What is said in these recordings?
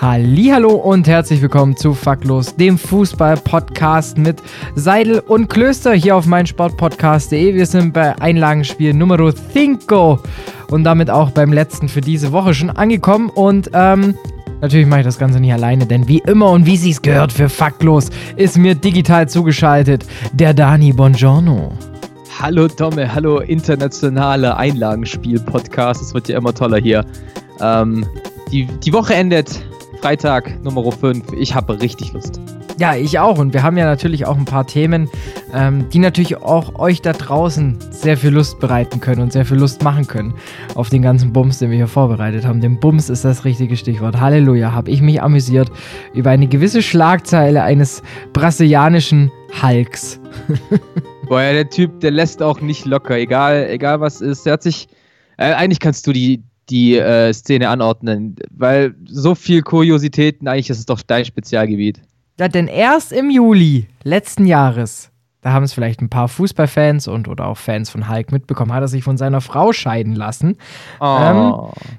Hallo und herzlich willkommen zu Faktlos, dem Fußball-Podcast mit Seidel und Klöster hier auf meinsportpodcast.de. Wir sind bei Einlagenspiel Nummer 5 und damit auch beim letzten für diese Woche schon angekommen. Und ähm, natürlich mache ich das Ganze nicht alleine, denn wie immer und wie sie es gehört für Faktlos ist mir digital zugeschaltet der Dani Bongiorno. Hallo Tomme, hallo internationale Einlagenspiel-Podcast. Es wird ja immer toller hier. Ähm, die, die Woche endet Freitag Nummer 5. Ich habe richtig Lust. Ja, ich auch. Und wir haben ja natürlich auch ein paar Themen, ähm, die natürlich auch euch da draußen sehr viel Lust bereiten können und sehr viel Lust machen können auf den ganzen Bums, den wir hier vorbereitet haben. Denn Bums ist das richtige Stichwort. Halleluja, habe ich mich amüsiert über eine gewisse Schlagzeile eines brasilianischen Hulks. Boah, ja, der Typ, der lässt auch nicht locker, egal, egal was ist. Der hat sich. Äh, eigentlich kannst du die, die äh, Szene anordnen, weil so viel Kuriositäten, eigentlich ist es doch dein Spezialgebiet. Ja, denn erst im Juli letzten Jahres, da haben es vielleicht ein paar Fußballfans und oder auch Fans von Hulk mitbekommen, hat er sich von seiner Frau scheiden lassen. Oh. Ähm,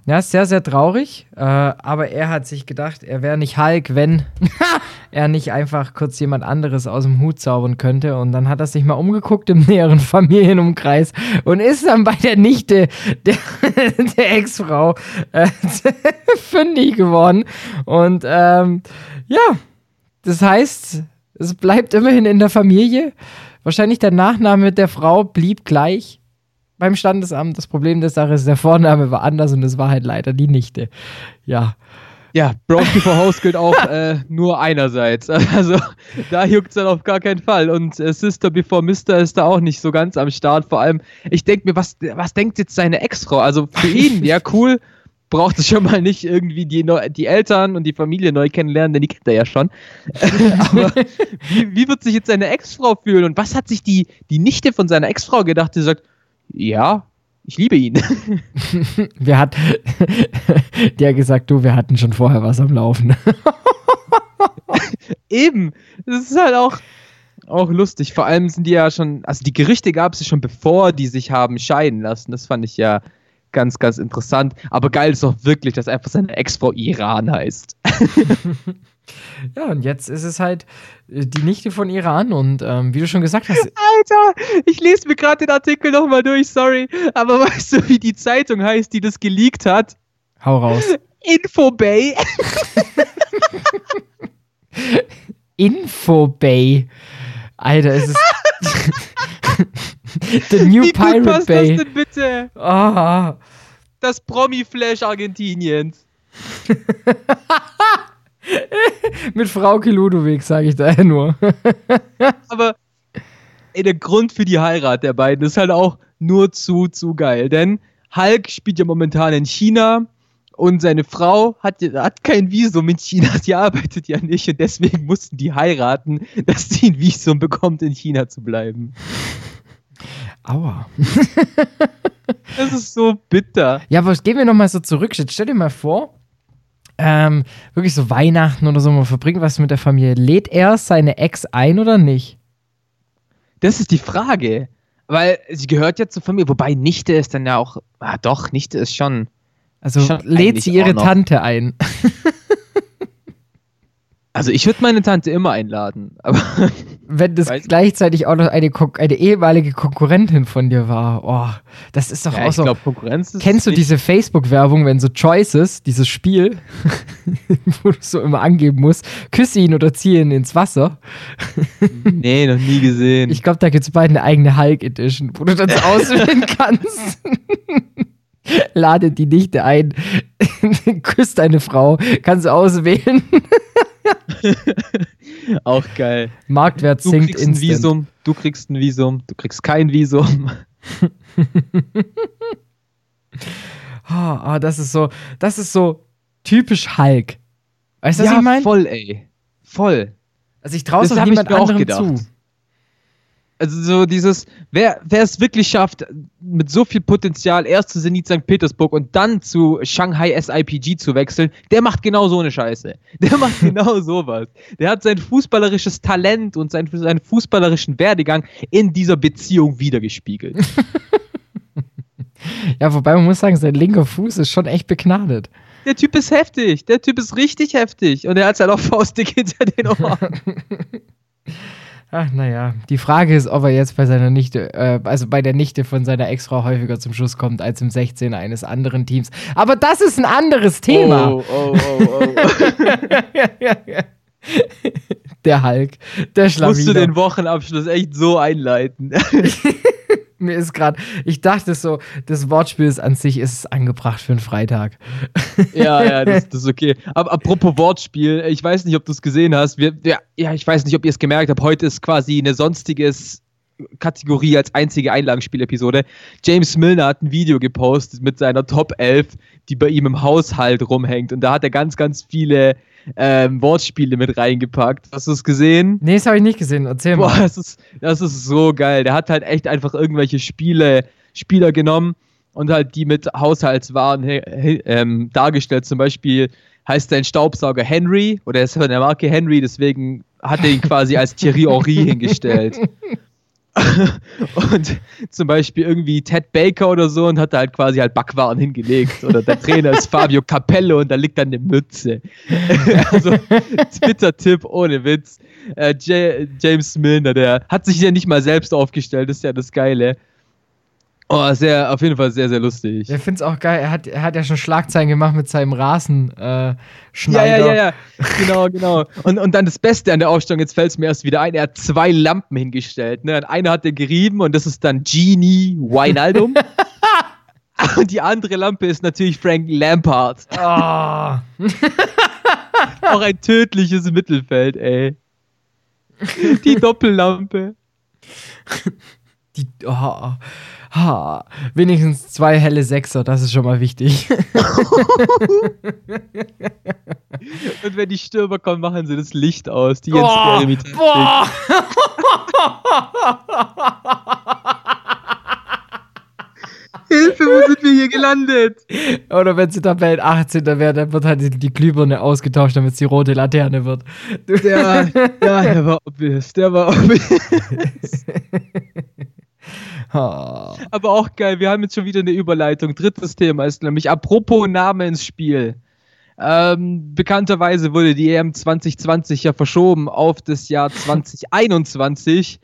ja, sehr, sehr traurig. Äh, aber er hat sich gedacht, er wäre nicht Hulk, wenn er nicht einfach kurz jemand anderes aus dem Hut zaubern könnte. Und dann hat er sich mal umgeguckt im näheren Familienumkreis und ist dann bei der Nichte der, der Ex-Frau äh, fündig geworden. Und ähm, ja, das heißt, es bleibt immerhin in der Familie. Wahrscheinlich der Nachname der Frau blieb gleich beim Standesamt. Das Problem der Sache ist, der Vorname war anders und es war halt leider die Nichte. Ja. Ja, Bros before House gilt auch äh, nur einerseits. Also da juckt es dann auf gar keinen Fall. Und äh, Sister before Mister ist da auch nicht so ganz am Start. Vor allem, ich denke mir, was, was denkt jetzt seine Ex-Frau? Also für ihn, ja cool, braucht es schon mal nicht irgendwie die, die Eltern und die Familie neu kennenlernen, denn die kennt er ja schon. Aber wie, wie wird sich jetzt seine Ex-Frau fühlen? Und was hat sich die, die Nichte von seiner Ex-Frau gedacht, die sagt, ja, ich liebe ihn. Wer hat, der gesagt, du, wir hatten schon vorher was am Laufen. Eben, das ist halt auch, auch lustig. Vor allem sind die ja schon, also die Gerüchte gab es schon bevor die sich haben scheiden lassen. Das fand ich ja ganz, ganz interessant. Aber geil ist auch wirklich, dass einfach seine Ex-Frau Iran heißt. ja, und jetzt ist es halt äh, die Nichte von Iran und ähm, wie du schon gesagt hast. Alter, ich lese mir gerade den Artikel nochmal durch, sorry. Aber weißt du, wie die Zeitung heißt, die das geleakt hat? Hau raus. Infobay. Infobay. Alter, es ist. The New Wie Pirate gut passt Bay. das denn bitte? Ah. Das Promi-Flash Argentiniens. Mit Frauke Ludwig, sage ich da nur. Aber ey, der Grund für die Heirat der beiden ist halt auch nur zu, zu geil. Denn Hulk spielt ja momentan in China und seine Frau hat, hat kein Visum in China. Sie arbeitet ja nicht und deswegen mussten die heiraten, dass sie ein Visum bekommt, in China zu bleiben. Aua. Das ist so bitter. Ja, aber gehen wir nochmal so zurück. Jetzt stell dir mal vor, ähm, wirklich so Weihnachten oder so, man verbringt was mit der Familie. Lädt er seine Ex ein oder nicht? Das ist die Frage. Weil sie gehört ja zur Familie, wobei Nichte ist dann ja auch. Ah, doch, Nichte ist schon. Also Schon lädt sie ihre. Tante ein. Also ich würde meine Tante immer einladen. Aber Wenn das Weiß- gleichzeitig auch noch eine, Kon eine ehemalige Konkurrentin von dir war. Oh, das ist doch ja, auch ich so. ist. Kennst du diese Facebook-Werbung, wenn so Choices, dieses Spiel, wo du so immer angeben musst, küsse ihn oder ziehe ihn ins Wasser? Nee, noch nie gesehen. Ich glaube, da gibt es bald eine eigene Hulk Edition, wo du das auswählen kannst. Lade die Nichte ein, küsst deine Frau, kannst du auswählen. Auch geil. Marktwert Du sinkt kriegst ein instant. Visum, du kriegst ein Visum, du kriegst kein Visum. Ah, ah, das ist so, das ist so typisch Hulk. Weißt du, was ja, ich meine? voll, ey. Voll. Also ich traue es auch niemand mir auch gedacht. zu. Also so dieses, wer, wer es wirklich schafft, mit so viel Potenzial erst zu Zenit St. Petersburg und dann zu Shanghai SIPG zu wechseln, der macht genau so eine Scheiße. Der macht genau sowas. Der hat sein fußballerisches Talent und sein, seinen fußballerischen Werdegang in dieser Beziehung wiedergespiegelt. Ja, wobei man muss sagen, sein linker Fuß ist schon echt begnadet. Der Typ ist heftig. Der Typ ist richtig heftig. Und er hat halt auch faustdick hinter den Ohren. Ach, naja. Die Frage ist, ob er jetzt bei seiner Nichte, äh, also bei der Nichte von seiner Ex-Frau häufiger zum Schuss kommt als im 16 eines anderen Teams. Aber das ist ein anderes Thema. Oh, oh, oh, oh. der Hulk, der Schlawiner. Musst du den Wochenabschluss echt so einleiten? Mir ist gerade, ich dachte so, das Wortspiel ist an sich ist angebracht für einen Freitag. ja, ja, das, das, ist okay. Aber apropos Wortspiel, ich weiß nicht, ob du es gesehen hast. Wir, ja, ja, ich weiß nicht, ob ihr es gemerkt habt. Heute ist quasi eine sonstiges Kategorie als einzige Einlagenspielepisode. James Milner hat ein Video gepostet mit seiner Top 11, die bei ihm im Haushalt rumhängt. Und da hat er ganz, ganz viele ähm, Wortspiele mit reingepackt. Hast du es gesehen? Nee, das habe ich nicht gesehen. Erzähl Boah, mal. Das ist, das ist so geil. Der hat halt echt einfach irgendwelche Spiele, Spieler genommen und halt die mit Haushaltswaren ähm, dargestellt. Zum Beispiel heißt sein Staubsauger Henry oder er ist von der Marke Henry, deswegen hat er ihn quasi als Thierry Henry hingestellt. Und zum Beispiel irgendwie Ted Baker oder so und hat da halt quasi halt Backwaren hingelegt. Oder der Trainer ist Fabio Capello und da liegt dann eine Mütze. also Twitter-Tipp ohne Witz. Äh, James Milner, der hat sich ja nicht mal selbst aufgestellt, das ist ja das Geile. Oh, sehr, auf jeden Fall sehr, sehr lustig. Ich finde es auch geil. Er hat, er hat ja schon Schlagzeilen gemacht mit seinem Rasenschneider. Äh, ja, ja, ja, ja. Genau, genau. Und, und dann das Beste an der Aufstellung, jetzt fällt es mir erst wieder ein, er hat zwei Lampen hingestellt. Ne? Eine hat er gerieben und das ist dann Genie Wijnaldum. und die andere Lampe ist natürlich Frank Lampard. Oh. auch ein tödliches Mittelfeld, ey. Die Doppellampe. Die, oh, Ha, wenigstens zwei helle Sechser, das ist schon mal wichtig. Und wenn die Stürmer kommen, machen sie das Licht aus. Die Jens oh, boah. Hilfe, wo sind wir hier gelandet? Oder wenn sie Tabellen 18. wäre, dann wird halt die Glühbirne ausgetauscht, damit es die rote Laterne wird. Der, ja, der war obvious. Der war obvious. Aber auch geil, wir haben jetzt schon wieder eine Überleitung. Drittes Thema ist nämlich apropos Name ins Spiel. Ähm, bekannterweise wurde die EM 2020 ja verschoben auf das Jahr 2021.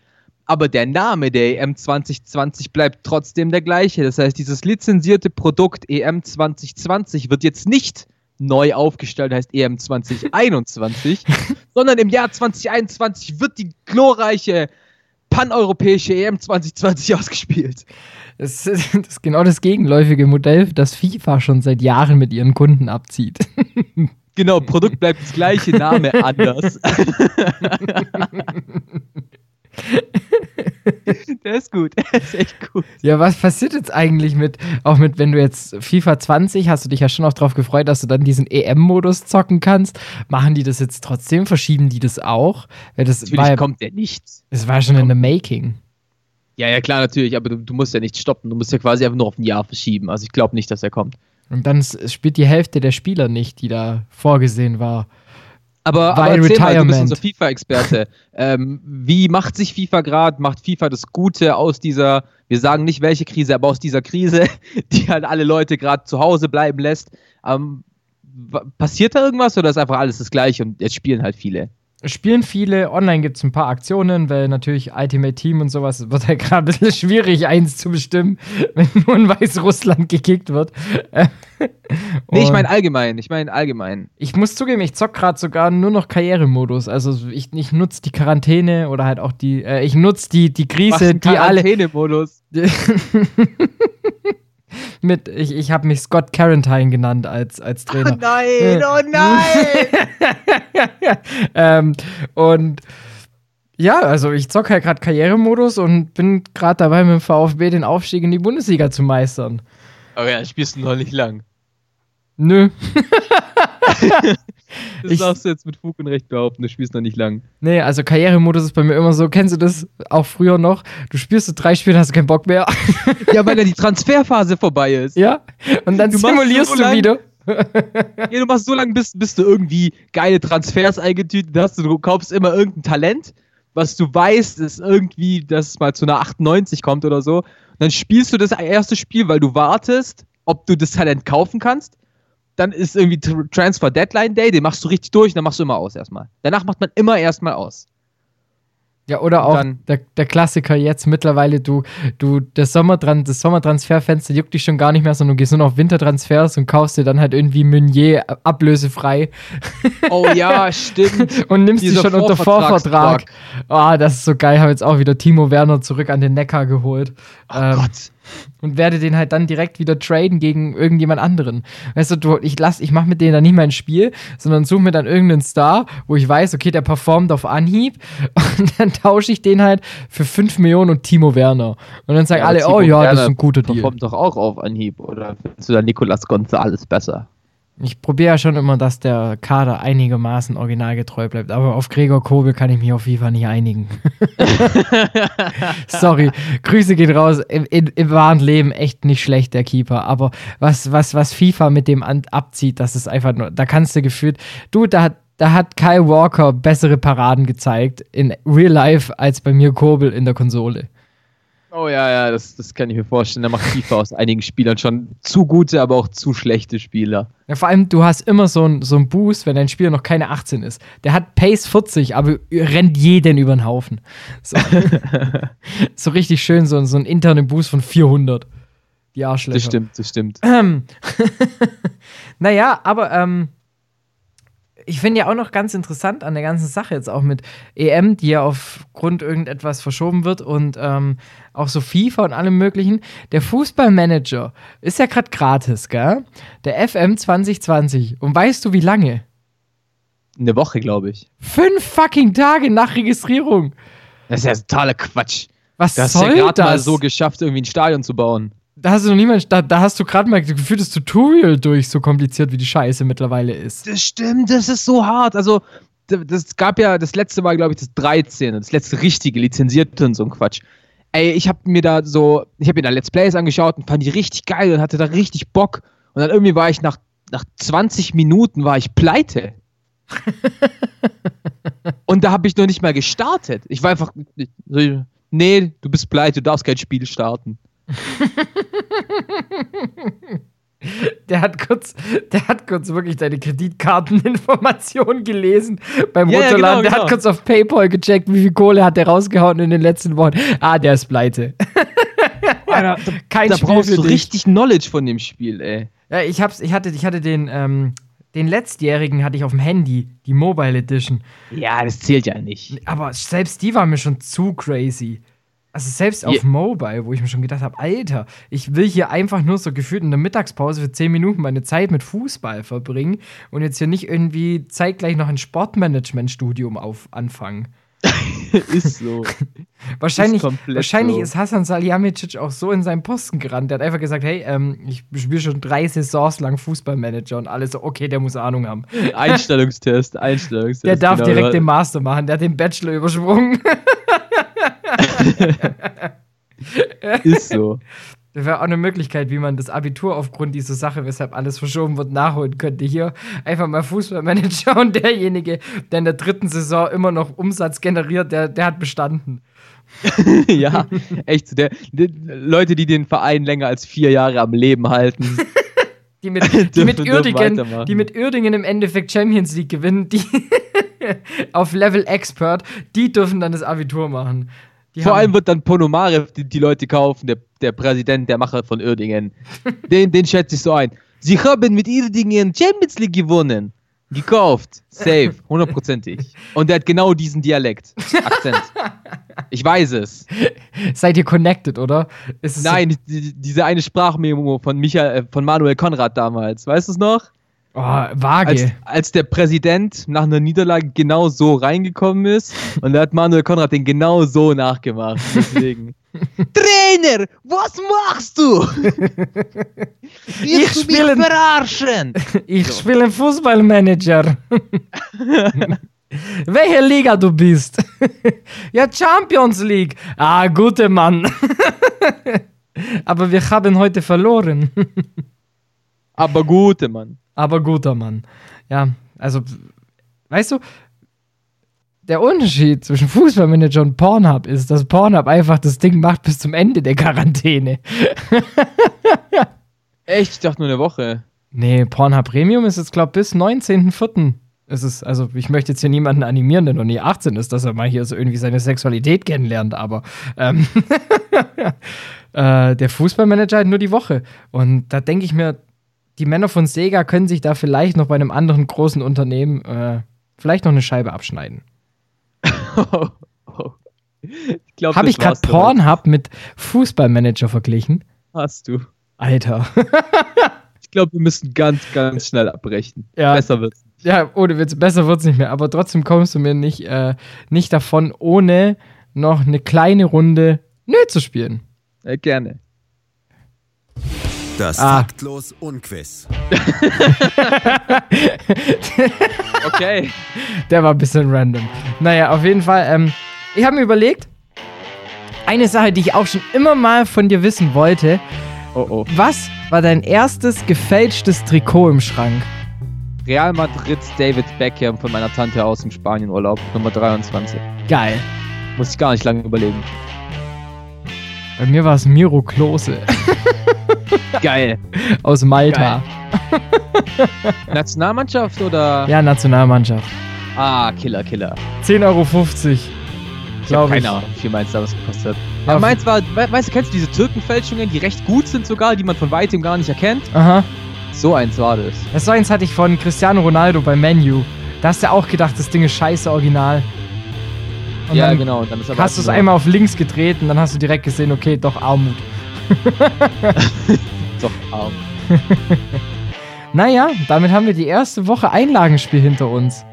Aber der Name der EM 2020 bleibt trotzdem der gleiche. Das heißt, dieses lizenzierte Produkt EM 2020 wird jetzt nicht neu aufgestellt, heißt EM 2021, sondern im Jahr 2021 wird die glorreiche paneuropäische EM 2020 ausgespielt. Das ist, das ist genau das gegenläufige Modell, das FIFA schon seit Jahren mit ihren Kunden abzieht. Genau, Produkt bleibt das gleiche, Name anders. Der ist gut. Der ist echt gut. Ja, was passiert jetzt eigentlich mit, auch mit, wenn du jetzt FIFA 20, hast du dich ja schon auch darauf gefreut, dass du dann diesen EM-Modus zocken kannst. Machen die das jetzt trotzdem? Verschieben die das auch? Weil das natürlich war, kommt der nichts. Es war schon in the making. Ja, ja, klar, natürlich, aber du, du, musst ja nicht stoppen. Du musst ja quasi einfach nur auf ein Jahr verschieben. Also ich glaube nicht, dass er kommt. Und dann spielt die Hälfte der Spieler nicht, die da vorgesehen war. Aber, aber erzähl mal, du bist unser FIFA-Experte. ähm, wie macht sich FIFA gerade? Macht FIFA das Gute aus dieser, wir sagen nicht welche Krise, aber aus dieser Krise, die halt alle Leute gerade zu Hause bleiben lässt? Ähm, passiert da irgendwas oder ist einfach alles das gleiche und jetzt spielen halt viele? spielen viele. Online gibt es ein paar Aktionen, weil natürlich Ultimate Team und sowas wird ja gerade ein bisschen schwierig, eins zu bestimmen, wenn nur in Weißrussland gekickt wird. nee, ich meine allgemein. Ich meine allgemein. Ich muss zugeben, ich zock gerade sogar nur noch Karrieremodus. Also ich, ich nutze die Quarantäne oder halt auch die, äh, ich nutze die, die Krise, die alle. Quarantänemodus. mit, ich, ich habe mich Scott Carantine genannt als, als Trainer. Oh nein, oh nein! ähm, und ja, also ich zocke halt gerade Karrieremodus und bin gerade dabei, mit dem VfB den Aufstieg in die Bundesliga zu meistern. Aber ja, spielst du noch nicht lang. Nö. Das Ich- darfst du jetzt mit Fug und Recht behaupten, du spielst noch nicht lang. Nee, also Karrieremodus ist bei mir immer so, kennst du das auch früher noch? Du spielst so drei Spiele, hast du keinen Bock mehr. Ja, weil ja die Transferphase vorbei ist. ja? Und dann Du simulierst so du lang- wieder. Ja, du machst so lange, bis, bis du irgendwie geile Transfers eingetütet hast. Du kaufst immer irgendein Talent, was du weißt, ist irgendwie, dass es mal zu einer 98 kommt oder so. Und dann spielst du das erste Spiel, weil du wartest, ob du das Talent kaufen kannst. Dann ist irgendwie Tr- Transfer Deadline Day, den machst du richtig durch und dann machst du immer aus erstmal. Danach macht man immer erstmal aus. Ja, oder auch der, der Klassiker jetzt mittlerweile, du, du, das, Sommertran das Sommertransferfenster juckt dich schon gar nicht mehr, sondern du gehst nur noch auf Wintertransfers und kaufst dir dann halt irgendwie Meunier ablösefrei Oh ja, stimmt. und nimmst die Dieser schon unter Vorvertrag. Ah, das ist so geil. Habe jetzt auch wieder Timo Werner zurück an den Neckar geholt. Oh Ähm, Gott. Und werde den halt dann direkt wieder traden gegen irgendjemand anderen. Weißt du, du ich lass, ich mache mit denen dann nicht mein Spiel, sondern suche mir dann irgendeinen Star, wo ich weiß, okay, der performt auf Anhieb und dann tausche ich den halt für 5 Millionen und Timo Werner. Und dann sagen Ja, alle, Timo oh ja, das ist Werner ein guter Deal. Performt doch auch auf Anhieb, oder findest du da Nicolas Gonzales besser? Ich probiere ja schon immer, dass der Kader einigermaßen originalgetreu bleibt, aber auf Gregor Kobel kann ich mich auf FIFA nicht einigen. Sorry, Grüße gehen raus. Im, im, Im wahren Leben echt nicht schlecht, der Keeper. Aber was, was, was FIFA mit dem abzieht, das ist einfach nur, da kannst du gefühlt, du, da hat, da hat Kyle Walker bessere Paraden gezeigt in Real Life als bei mir Kobel in der Konsole. Oh ja, ja, das, das kann ich mir vorstellen. Da macht FIFA aus einigen Spielern schon zu gute, aber auch zu schlechte Spieler. Ja, vor allem, du hast immer so einen so einen Boost, wenn dein Spieler noch keine 18 ist. Der hat Pace 40, aber rennt jeden über den Haufen. So, so richtig schön, so, so einen internen Boost von 400. Die Arschlöcher. Das stimmt, das stimmt. Ähm. naja, aber ähm, ich finde ja auch noch ganz interessant an der ganzen Sache jetzt auch mit EM, die ja aufgrund irgendetwas verschoben wird und ähm, auch so FIFA und allem möglichen. Der Fußballmanager ist ja gerade gratis, gell? Der FM 2020. Und weißt du, wie lange? Eine Woche, glaube ich. Fünf fucking Tage nach Registrierung. Das ist ja totaler Quatsch. Was Du hast ja soll gerade mal das? so geschafft, irgendwie ein Stadion zu bauen. Da hast du noch niemand, da, da hast du gerade mal gefühlt das Tutorial durch, so kompliziert wie die Scheiße mittlerweile ist. Das stimmt, das ist so hart. Also, das gab ja, das letzte Mal, glaube ich, das 13. Das letzte richtige, lizenzierte und so ein Quatsch. Ey, ich habe mir da so, ich habe mir da Let's Plays angeschaut und fand die richtig geil und hatte da richtig Bock. Und dann irgendwie war ich nach, nach 20 Minuten war ich pleite. und da habe ich noch nicht mal gestartet. Ich war einfach, nee, du bist pleite, du darfst kein Spiel starten. Der hat kurz, der hat kurz wirklich deine Kreditkarteninformationen gelesen beim Ja, ja, Runterladen. genau, der genau. hat kurz auf PayPal gecheckt, wie viel Kohle hat der rausgehauen in den letzten Wochen. Ah, der ist pleite. Alter, Kein da Spiel brauchst du dich. richtig Knowledge von dem Spiel, ey. Ja, ich hab's, ich hatte, ich hatte den, ähm, den letztjährigen hatte ich auf dem Handy, die Mobile Edition. Ja, das zählt ja nicht. Aber selbst die war mir schon zu crazy. Also selbst auf Je- Mobile, wo ich mir schon gedacht habe, Alter, ich will hier einfach nur so gefühlt in der Mittagspause für 10 Minuten meine Zeit mit Fußball verbringen und jetzt hier nicht irgendwie zeitgleich noch ein Sportmanagement-Studium auf anfangen. ist so. Wahrscheinlich, komplett wahrscheinlich so. ist Hasan Salihamidzic auch so in seinen Posten gerannt. Der hat einfach gesagt, hey, ähm, ich spiele schon drei Saisons lang Fußballmanager und alles so, okay, der muss Ahnung haben. Einstellungstest, Einstellungstest. Der darf genau. direkt den Master machen, der hat den Bachelor übersprungen. Ist so. Das wäre auch eine Möglichkeit, wie man das Abitur aufgrund dieser Sache, weshalb alles verschoben wird, nachholen könnte. Hier einfach mal Fußballmanager und derjenige, der in der dritten Saison immer noch Umsatz generiert, der, der hat bestanden. ja, echt. Der, der, Leute, die den Verein länger als vier Jahre am Leben halten. Die mit, die mit Uerdingen, die mit Uerdingen im Endeffekt Champions League gewinnen, die auf Level Expert, die dürfen dann das Abitur machen. Die Vor haben- allem wird dann Ponomarev die, die Leute kaufen, der, der Präsident, der Macher von Uerdingen. Den, den schätze ich so ein. Sie haben mit Uerdingen Champions League gewonnen. Gekauft. Safe. Hundertprozentig. Und der hat genau diesen Dialekt. Akzent. Ich weiß es. Seid ihr connected, oder? Es so- Nein, die, diese eine Sprachmemo von Michael, äh, von Manuel Konrad damals. Weißt du es noch? Oh, vage. als, als der Präsident nach einer Niederlage genau so reingekommen ist und da hat Manuel Konrad den genau so nachgemacht. Deswegen. Trainer, was machst du? Ich spiele- verarschen? Ich spiele Fußballmanager. Welche Liga du bist? ja, Champions League. Ah, gute Mann. Aber wir haben heute verloren. Aber gute, Mann. Aber guter Mann. Ja, also, weißt du, der Unterschied zwischen Fußballmanager und Pornhub ist, dass Pornhub einfach das Ding macht bis zum Ende der Quarantäne. Echt, ich dachte nur eine Woche. Nee, Pornhub Premium ist jetzt, glaube ich, bis 19.04. ist es, also ich möchte jetzt hier niemanden animieren, der noch nie 18 ist, dass er mal hier so irgendwie seine Sexualität kennenlernt, aber ähm, äh, der Fußballmanager hat nur die Woche. Und da denke ich mir, die Männer von Sega können sich da vielleicht noch bei einem anderen großen Unternehmen äh, vielleicht noch eine Scheibe abschneiden. Oh, oh. Ich glaube, Habe ich gerade Pornhub mit Fußballmanager verglichen? Hast du. Alter. Ich glaube, wir müssen ganz, ganz schnell abbrechen. Ja. Besser wird's. Ja, ohne Witz, besser wird's nicht mehr. Aber trotzdem kommst du mir nicht, äh, nicht davon, ohne noch eine kleine Runde Nö zu spielen. Äh, gerne. Das Ah. Faktlos Unquiz. Okay. Der war ein bisschen random. Naja, auf jeden Fall. Ähm, ich habe mir überlegt, eine Sache, die ich auch schon immer mal von dir wissen wollte. Oh oh. Was war dein erstes gefälschtes Trikot im Schrank? Real Madrid David Beckham von meiner Tante aus dem Spanienurlaub, Nummer 23. Geil. Muss ich gar nicht lange überlegen. Bei mir war es Miro Klose Geil. aus Malta. Nationalmannschaft oder? Ja, Nationalmannschaft. Ah, Killer, Killer. 10,50 Euro. Ich habe ich. keine Ahnung, wie viel meins da was gekostet hat. Ja, Aber meins war, we weißt du, kennst du diese Türkenfälschungen, die recht gut sind sogar, die man von weitem gar nicht erkennt? Aha. So eins war das. Das so eins hatte ich von Cristiano Ronaldo bei Menu. Da hast du auch gedacht, das Ding ist scheiße original. Und ja, dann genau. Hast du es einmal auf links gedreht und dann hast du direkt gesehen, okay, doch Armut. Doch, arm. Naja, damit haben wir die erste Woche Einlagenspiel hinter uns.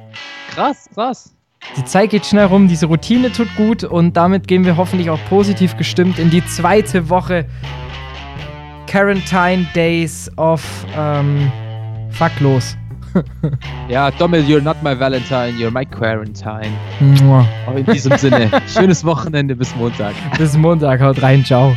Krass, krass. Die Zeit geht schnell rum, diese Routine tut gut und damit gehen wir hoffentlich auch positiv gestimmt in die zweite Woche Quarantine Days of ähm, Fuck los. Ja, Dommel, you're not my Valentine, you're my Quarantine. Mua. Aber in diesem Sinne, schönes Wochenende bis Montag. Bis Montag, haut rein, ciao.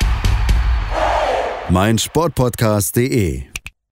meinsportpodcast.de.